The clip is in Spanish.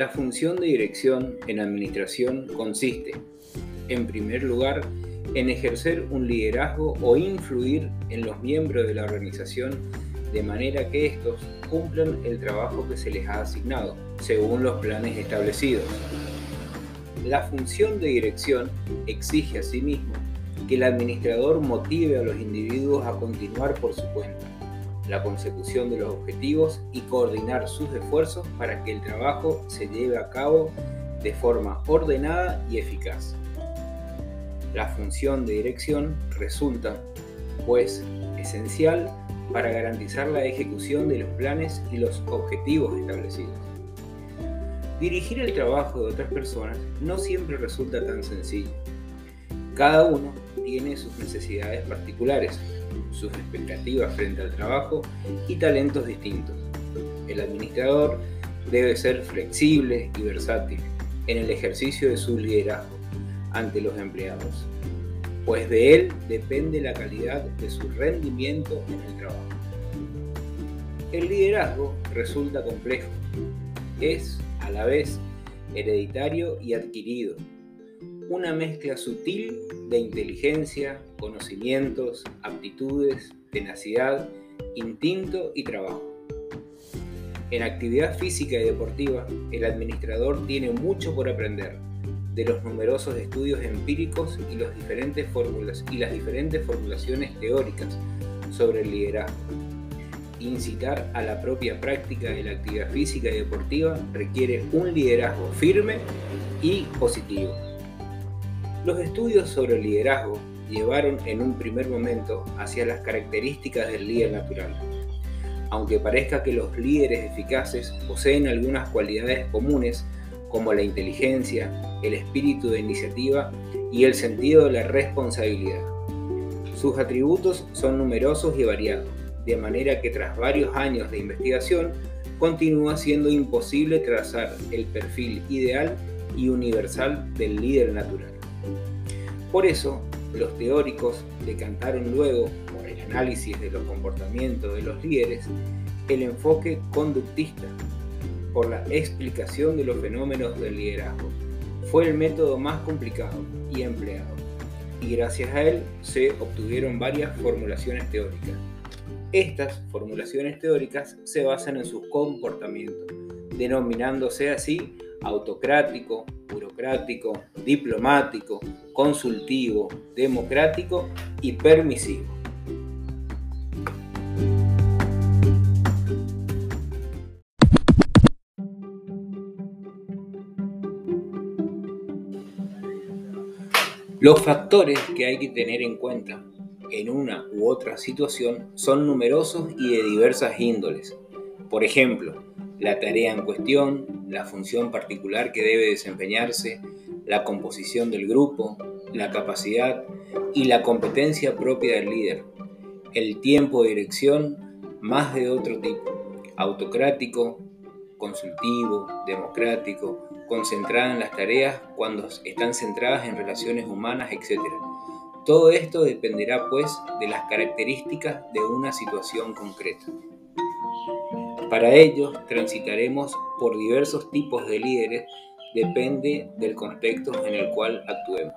La función de dirección en administración consiste, en primer lugar, en ejercer un liderazgo o influir en los miembros de la organización de manera que estos cumplan el trabajo que se les ha asignado, según los planes establecidos. La función de dirección exige asimismo que el administrador motive a los individuos a continuar por su cuenta la consecución de los objetivos y coordinar sus esfuerzos para que el trabajo se lleve a cabo de forma ordenada y eficaz. La función de dirección resulta, pues, esencial para garantizar la ejecución de los planes y los objetivos establecidos. Dirigir el trabajo de otras personas no siempre resulta tan sencillo. Cada uno tiene sus necesidades particulares, sus expectativas frente al trabajo y talentos distintos. El administrador debe ser flexible y versátil en el ejercicio de su liderazgo ante los empleados, pues de él depende la calidad de su rendimiento en el trabajo. El liderazgo resulta complejo, es a la vez hereditario y adquirido, una mezcla sutil de inteligencia, conocimientos, aptitudes, tenacidad, instinto y trabajo. En actividad física y deportiva, el administrador tiene mucho por aprender de los numerosos estudios empíricos y, diferentes fórmulas, y las diferentes formulaciones teóricas sobre el liderazgo. Incitar a la propia práctica de la actividad física y deportiva requiere un liderazgo firme y positivo. Los estudios sobre el liderazgo llevaron en un primer momento hacia las características del líder natural. Aunque parezca que los líderes eficaces poseen algunas cualidades comunes como la inteligencia, el espíritu de iniciativa y el sentido de la responsabilidad. Sus atributos son numerosos y variados, de manera que tras varios años de investigación continúa siendo imposible trazar el perfil ideal y universal del líder natural. Por eso, los teóricos decantaron luego, por el análisis de los comportamientos de los líderes, el enfoque conductista, por la explicación de los fenómenos del liderazgo. Fue el método más complicado y empleado, y gracias a él se obtuvieron varias formulaciones teóricas. Estas formulaciones teóricas se basan en su comportamiento, denominándose así autocrático, burocrático, diplomático, consultivo, democrático y permisivo. Los factores que hay que tener en cuenta en una u otra situación son numerosos y de diversas índoles. Por ejemplo, la tarea en cuestión, la función particular que debe desempeñarse, la composición del grupo, la capacidad y la competencia propia del líder, el tiempo de dirección más de otro tipo, autocrático, consultivo, democrático, concentrada en las tareas cuando están centradas en relaciones humanas, etc. Todo esto dependerá pues de las características de una situación concreta. Para ello, transitaremos por diversos tipos de líderes, depende del contexto en el cual actuemos.